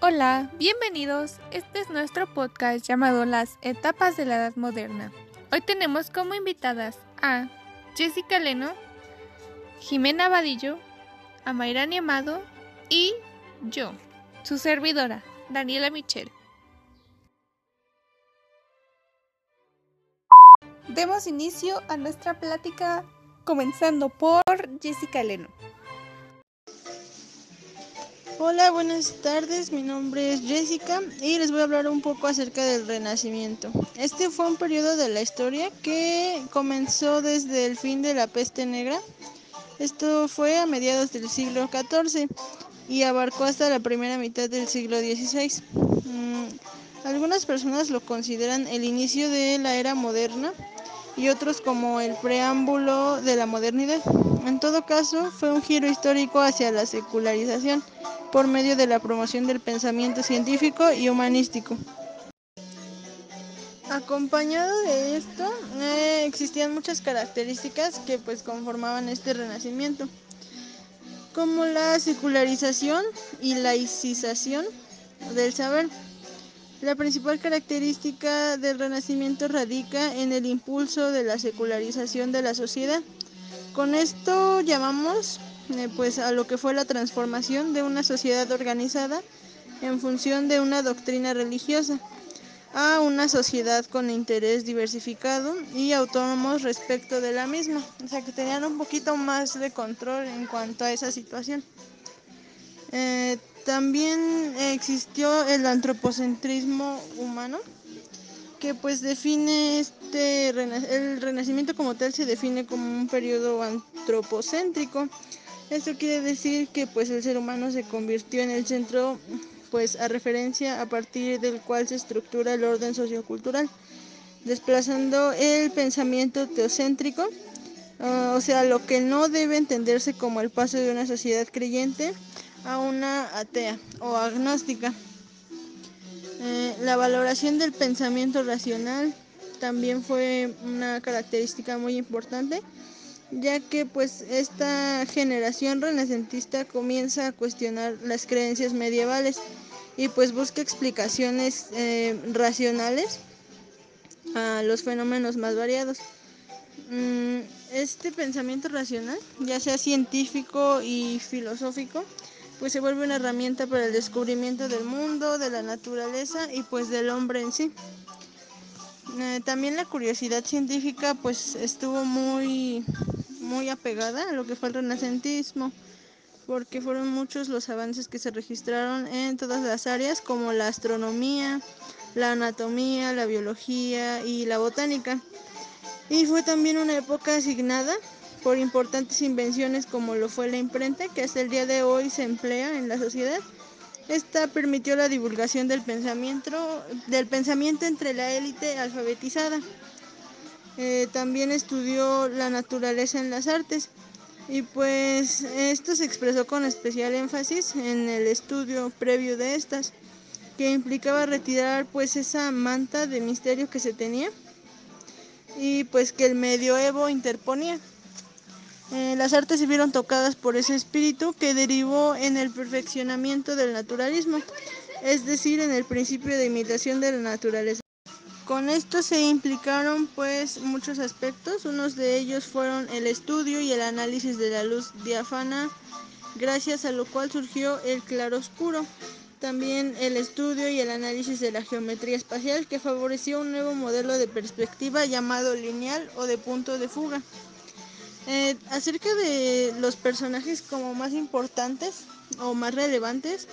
Hola, bienvenidos. Este es nuestro podcast llamado Las Etapas de la Edad Moderna. Hoy tenemos como invitadas a Jessica Leno, Jimena Vadillo, a Mayrani Amado y yo, su servidora, Daniela Michel. Demos inicio a nuestra plática comenzando por Jessica Leno. Hola, buenas tardes. Mi nombre es Jessica y les voy a hablar un poco acerca del Renacimiento. Este fue un periodo de la historia que comenzó desde el fin de la peste negra. Esto fue a mediados del siglo XIV y abarcó hasta la primera mitad del siglo XVI. Mm, algunas personas lo consideran el inicio de la era moderna y otros como el preámbulo de la modernidad. En todo caso, fue un giro histórico hacia la secularización por medio de la promoción del pensamiento científico y humanístico. Acompañado de esto, eh, existían muchas características que pues conformaban este renacimiento, como la secularización y laicización del saber. La principal característica del Renacimiento radica en el impulso de la secularización de la sociedad. Con esto llamamos eh, pues a lo que fue la transformación de una sociedad organizada en función de una doctrina religiosa a una sociedad con interés diversificado y autónomos respecto de la misma, o sea que tenían un poquito más de control en cuanto a esa situación. Eh, también existió el antropocentrismo humano, que pues define este el renacimiento como tal se define como un periodo antropocéntrico. Esto quiere decir que pues el ser humano se convirtió en el centro pues a referencia a partir del cual se estructura el orden sociocultural, desplazando el pensamiento teocéntrico, ah, o sea, lo que no debe entenderse como el paso de una sociedad creyente a una atea o agnóstica. Eh, la valoración del pensamiento racional también fue una característica muy importante, ya que pues esta generación renacentista comienza a cuestionar las creencias medievales y pues busca explicaciones eh, racionales a los fenómenos más variados. Mm, este pensamiento racional, ya sea científico y filosófico, pues se vuelve una herramienta para el descubrimiento del mundo, de la naturaleza y pues del hombre en sí. Eh, también la curiosidad científica pues estuvo muy muy apegada a lo que fue el renacentismo porque fueron muchos los avances que se registraron en todas las áreas como la astronomía, la anatomía, la biología y la botánica. Y fue también una época asignada por importantes invenciones como lo fue la imprenta, que hasta el día de hoy se emplea en la sociedad. Esta permitió la divulgación del pensamiento, del pensamiento entre la élite alfabetizada. Eh, también estudió la naturaleza en las artes y pues esto se expresó con especial énfasis en el estudio previo de estas, que implicaba retirar pues esa manta de misterio que se tenía y pues que el medioevo interponía. Eh, las artes se vieron tocadas por ese espíritu que derivó en el perfeccionamiento del naturalismo, es decir, en el principio de imitación de la naturaleza. Con esto se implicaron pues muchos aspectos, unos de ellos fueron el estudio y el análisis de la luz diáfana, gracias a lo cual surgió el claroscuro. También el estudio y el análisis de la geometría espacial que favoreció un nuevo modelo de perspectiva llamado lineal o de punto de fuga. Eh, acerca de los personajes como más importantes o más relevantes,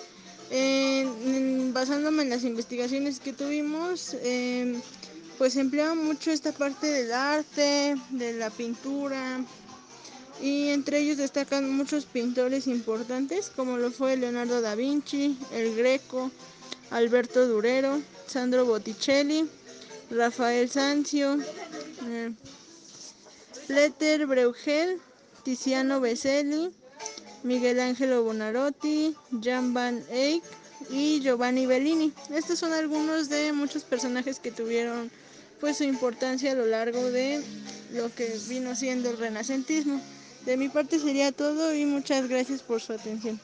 basándome en las investigaciones que tuvimos, eh, pues empleaba mucho esta parte del arte, de la pintura, y entre ellos destacan muchos pintores importantes, como lo fue Leonardo da Vinci, el Greco, Alberto Durero, Sandro Botticelli, Rafael Sanzio, eh, Pleter Breugel, Tiziano Beselli, Miguel Ángelo Bonarotti, Jan van Eyck y Giovanni Bellini. Estos son algunos de muchos personajes que tuvieron pues su importancia a lo largo de lo que vino siendo el renacentismo. De mi parte sería todo y muchas gracias por su atención.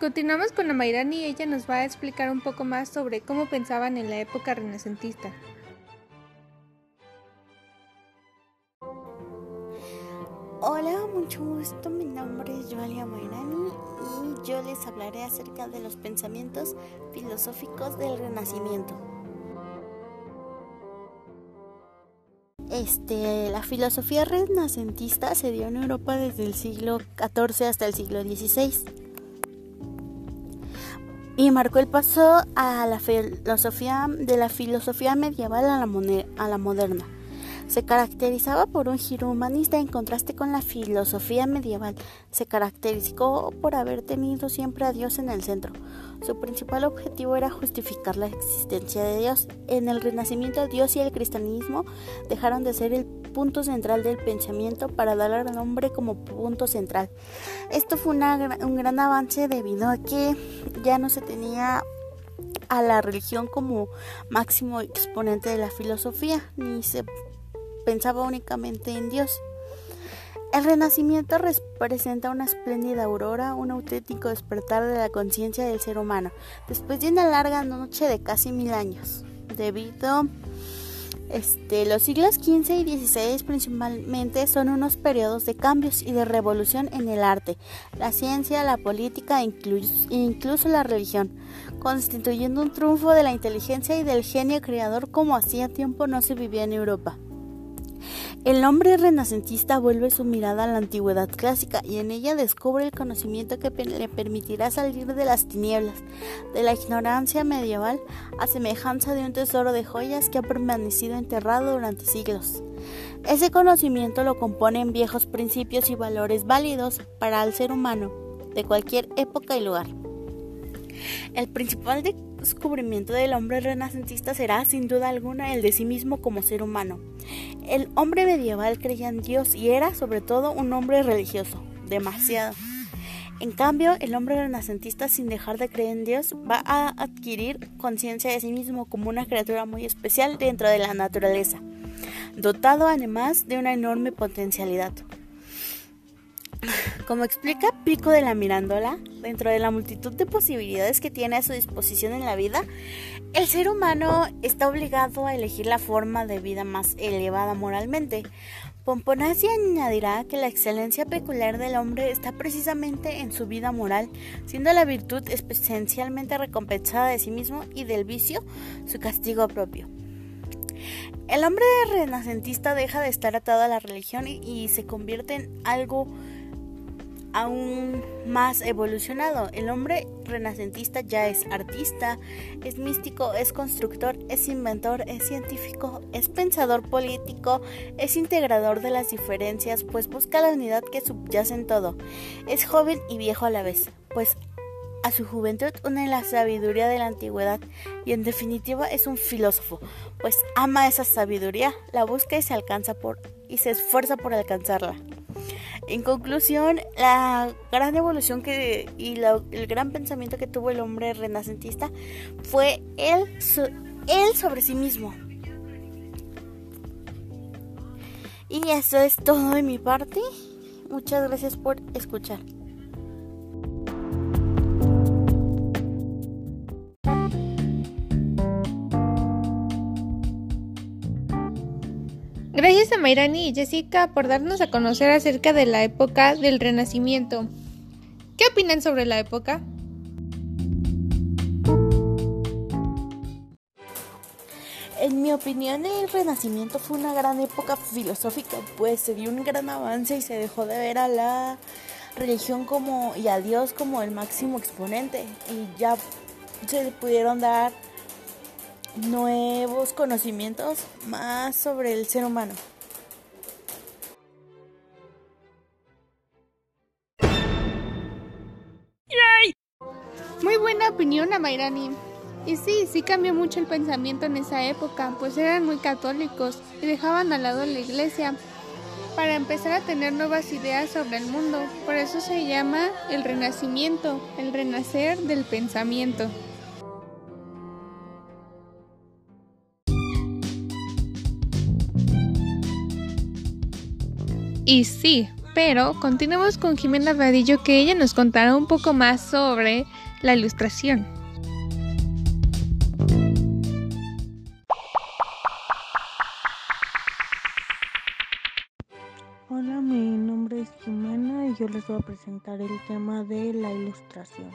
continuamos con Amairani y ella nos va a explicar un poco más sobre cómo pensaban en la época renacentista. Hola, mucho gusto. Mi nombre es Joalia Mairani y yo les hablaré acerca de los pensamientos filosóficos del Renacimiento. Este, la filosofía renacentista se dio en Europa desde el siglo XIV hasta el siglo XVI y marcó el paso a la filosofía de la filosofía medieval a la, a la moderna. Se caracterizaba por un giro humanista en contraste con la filosofía medieval. Se caracterizó por haber tenido siempre a Dios en el centro. Su principal objetivo era justificar la existencia de Dios. En el Renacimiento, Dios y el cristianismo dejaron de ser el punto central del pensamiento para dar al hombre como punto central. Esto fue un gran avance debido a que ya no se tenía a la religión como máximo exponente de la filosofía, ni se pensaba únicamente en Dios. El renacimiento representa una espléndida aurora, un auténtico despertar de la conciencia del ser humano, después de una larga noche de casi mil años. Debido este, los siglos XV y XVI principalmente son unos periodos de cambios y de revolución en el arte, la ciencia, la política e incluso la religión, constituyendo un triunfo de la inteligencia y del genio creador como hacía tiempo no se vivía en Europa. El hombre renacentista vuelve su mirada a la antigüedad clásica y en ella descubre el conocimiento que le permitirá salir de las tinieblas, de la ignorancia medieval, a semejanza de un tesoro de joyas que ha permanecido enterrado durante siglos. Ese conocimiento lo componen viejos principios y valores válidos para el ser humano, de cualquier época y lugar. El principal descubrimiento del hombre renacentista será, sin duda alguna, el de sí mismo como ser humano. El hombre medieval creía en Dios y era, sobre todo, un hombre religioso, demasiado. En cambio, el hombre renacentista, sin dejar de creer en Dios, va a adquirir conciencia de sí mismo como una criatura muy especial dentro de la naturaleza, dotado además de una enorme potencialidad. Como explica Pico de la Mirándola, dentro de la multitud de posibilidades que tiene a su disposición en la vida, el ser humano está obligado a elegir la forma de vida más elevada moralmente. Pomponazzi añadirá que la excelencia peculiar del hombre está precisamente en su vida moral, siendo la virtud esencialmente recompensada de sí mismo y del vicio su castigo propio. El hombre renacentista deja de estar atado a la religión y se convierte en algo aún más evolucionado. El hombre renacentista ya es artista, es místico, es constructor, es inventor, es científico, es pensador político, es integrador de las diferencias, pues busca la unidad que subyace en todo. Es joven y viejo a la vez, pues a su juventud une la sabiduría de la antigüedad y en definitiva es un filósofo, pues ama esa sabiduría, la busca y se alcanza por y se esfuerza por alcanzarla. En conclusión, la gran evolución que y el gran pensamiento que tuvo el hombre renacentista fue él, él sobre sí mismo. Y eso es todo de mi parte. Muchas gracias por escuchar. Gracias a Mayrani y Jessica por darnos a conocer acerca de la época del Renacimiento. ¿Qué opinan sobre la época? En mi opinión, el Renacimiento fue una gran época filosófica, pues se dio un gran avance y se dejó de ver a la religión como y a Dios como el máximo exponente y ya se pudieron dar nuevos conocimientos más sobre el ser humano. Muy buena opinión, Amairani. Y sí, sí cambió mucho el pensamiento en esa época, pues eran muy católicos y dejaban al lado la iglesia para empezar a tener nuevas ideas sobre el mundo. Por eso se llama el renacimiento, el renacer del pensamiento. Y sí, Pero continuemos con Jimena Vadillo que ella nos contará un poco más sobre la ilustración. Hola, mi nombre es Jimena y yo les voy a presentar el tema de la ilustración.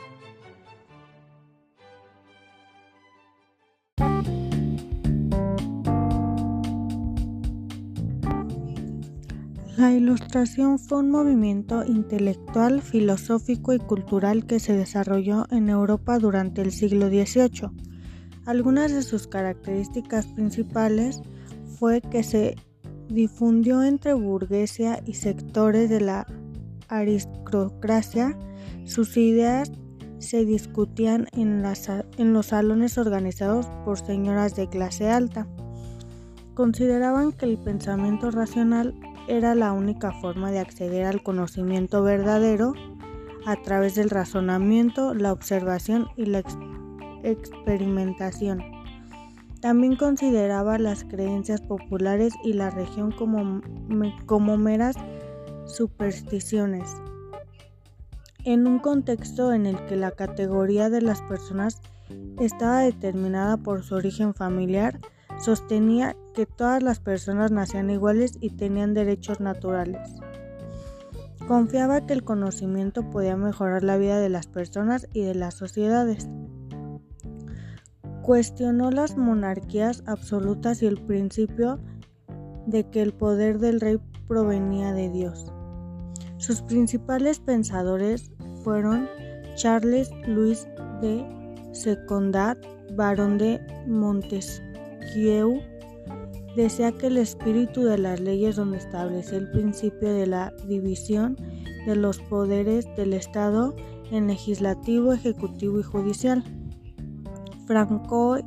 La ilustración fue un movimiento intelectual, filosófico y cultural que se desarrolló en Europa durante el siglo XVIII. Algunas de sus características principales fue que se difundió entre burguesía y sectores de la aristocracia. Sus ideas se discutían en, en los salones organizados por señoras de clase alta. Consideraban que el pensamiento racional era la única forma de acceder al conocimiento verdadero a través del razonamiento, la observación y la experimentación. También consideraba las creencias populares y la región como, como meras supersticiones. En un contexto en el que la categoría de las personas estaba determinada por su origen familiar, sostenía que todas las personas nacían iguales y tenían derechos naturales. Confiaba que el conocimiento podía mejorar la vida de las personas y de las sociedades. Cuestionó las monarquías absolutas y el principio de que el poder del rey provenía de Dios. Sus principales pensadores fueron Charles Louis de Secondat, barón de Montesquieu, Desea que el espíritu de las leyes donde establece el principio de la división de los poderes del Estado en legislativo, ejecutivo y judicial. Franco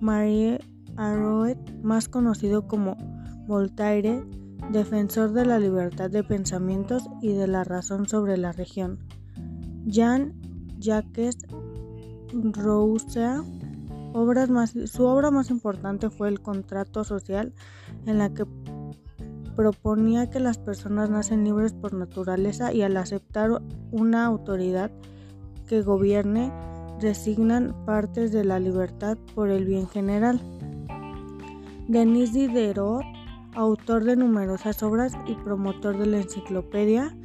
Marie Arouet, más conocido como Voltaire, defensor de la libertad de pensamientos y de la razón sobre la región. Jean-Jacques Rousseau su obra más importante fue El contrato social, en la que proponía que las personas nacen libres por naturaleza y al aceptar una autoridad que gobierne, designan partes de la libertad por el bien general. Denis Diderot, autor de numerosas obras y promotor de la enciclopedia,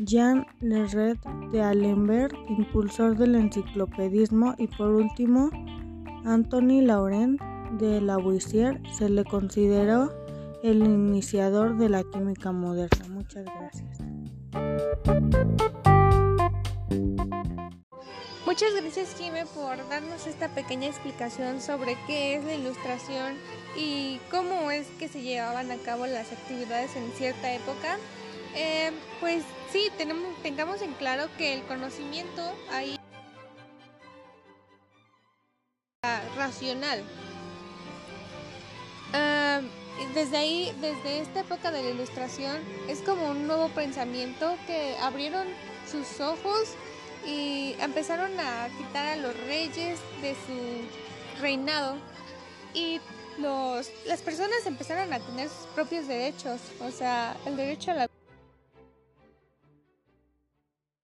Jean Lerret de Alembert, impulsor del enciclopedismo y por último Anthony Laurent de Lavoisier se le consideró el iniciador de la química moderna. Muchas gracias. Muchas gracias Jime por darnos esta pequeña explicación sobre qué es la ilustración y cómo es que se llevaban a cabo las actividades en cierta época. Eh, pues sí, tenemos, tengamos en claro que el conocimiento ahí racional. desde ahí, desde esta época de la ilustración, es como un nuevo pensamiento que abrieron sus ojos y empezaron a quitar a los reyes de su reinado y los, las personas empezaron a tener sus propios derechos, o sea, el derecho a la...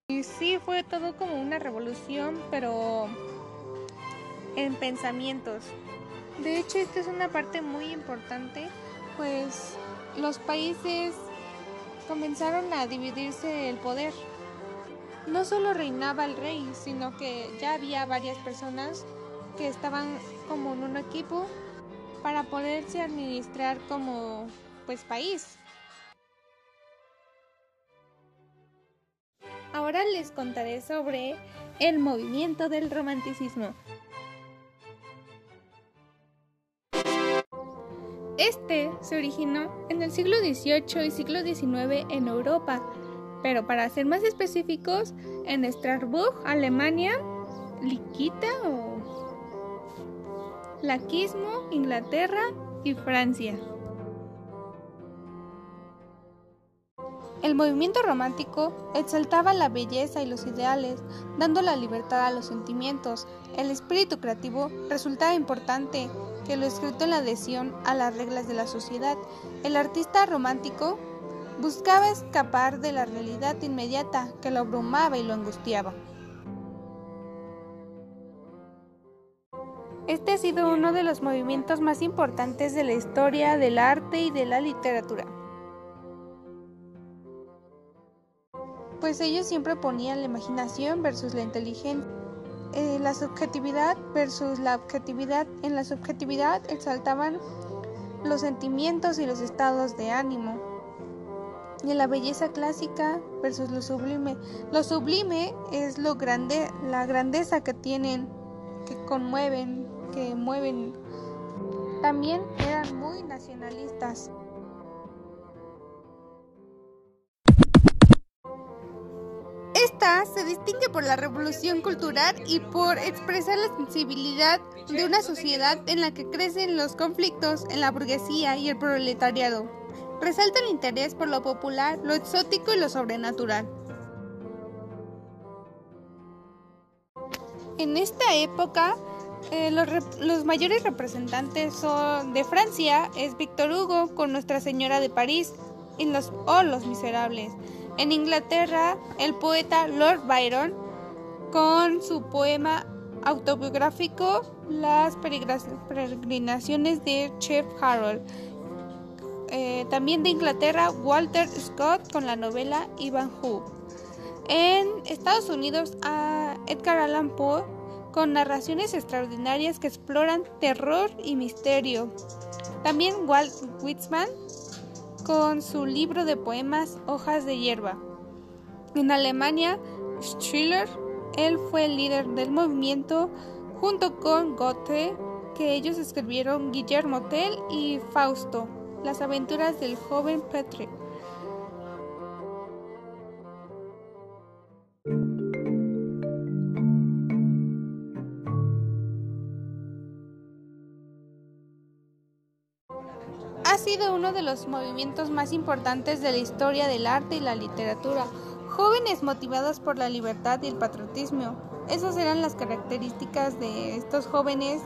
Y sí, fue todo como una revolución, pero en pensamientos. De hecho, esta es una parte muy importante, pues los países comenzaron a dividirse el poder. No solo reinaba el rey, sino que ya había varias personas que estaban como en un equipo para poderse administrar como pues país. Ahora les contaré sobre el movimiento del romanticismo. Este se originó en el siglo XVIII y siglo XIX en Europa, pero para ser más específicos, en Strasbourg, Alemania, Liquita o Laquismo, Inglaterra y Francia. El movimiento romántico exaltaba la belleza y los ideales, dando la libertad a los sentimientos. El espíritu creativo resultaba importante que lo escrito en la adhesión a las reglas de la sociedad. El artista romántico Buscaba escapar de la realidad inmediata que lo abrumaba y lo angustiaba. Este ha sido uno de los movimientos más importantes de la historia del arte y de la literatura. Pues ellos siempre ponían la imaginación versus la inteligencia, eh, la subjetividad versus la objetividad. En la subjetividad exaltaban los sentimientos y los estados de ánimo y la belleza clásica versus lo sublime. Lo sublime es lo grande, la grandeza que tienen, que conmueven, que mueven. También eran muy nacionalistas. Esta se distingue por la revolución cultural y por expresar la sensibilidad de una sociedad en la que crecen los conflictos en la burguesía y el proletariado resalta el interés por lo popular, lo exótico y lo sobrenatural. En esta época, eh, los, mayores representantes son de Francia es Víctor Hugo con Nuestra Señora de París y los, o Los Miserables. En Inglaterra, el poeta Lord Byron con su poema autobiográfico Las peregrinaciones de Chef Harold. Eh, también de Inglaterra, Walter Scott con la novela Ivan Who. En Estados Unidos, a Edgar Allan Poe con narraciones extraordinarias que exploran terror y misterio. También Walt Whitman con su libro de poemas Hojas de hierba. En Alemania, Schiller, él fue el líder del movimiento junto con Goethe, que ellos escribieron Guillermo Tell y Fausto. Las aventuras del joven Patrick. Uno de los movimientos más importantes de la historia del arte y la literatura. Jóvenes motivados por la libertad y el patriotismo. Esas eran las características de estos jóvenes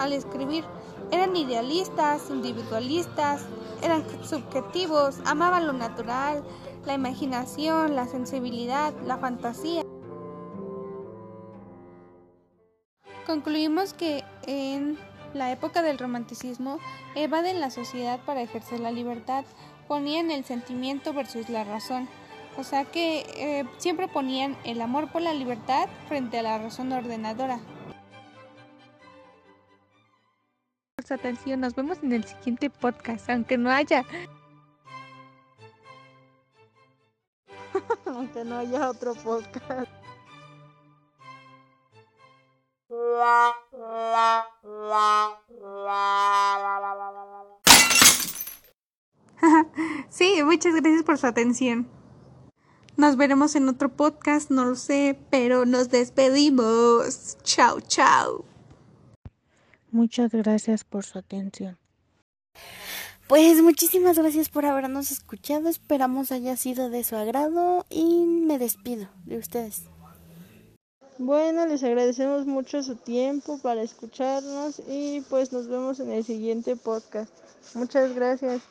al escribir. Eran idealistas, individualistas, eran subjetivos, amaban lo natural, la imaginación, la sensibilidad, la fantasía. Concluimos que en la época del romanticismo evaden la sociedad para ejercer la libertad, ponían el sentimiento versus la razón. O sea que eh, siempre ponían el amor por la libertad frente a la razón ordenadora. su atención. Nos vemos en el siguiente podcast, aunque no haya. aunque no haya otro podcast. sí, muchas gracias por su atención. Nos veremos en otro podcast, no lo sé, pero nos despedimos. Chao, chao. Muchas gracias por su atención. Pues muchísimas gracias por habernos escuchado. Esperamos haya sido de su agrado y me despido de ustedes. Bueno, les agradecemos mucho su tiempo para escucharnos y pues nos vemos en el siguiente podcast. Muchas gracias.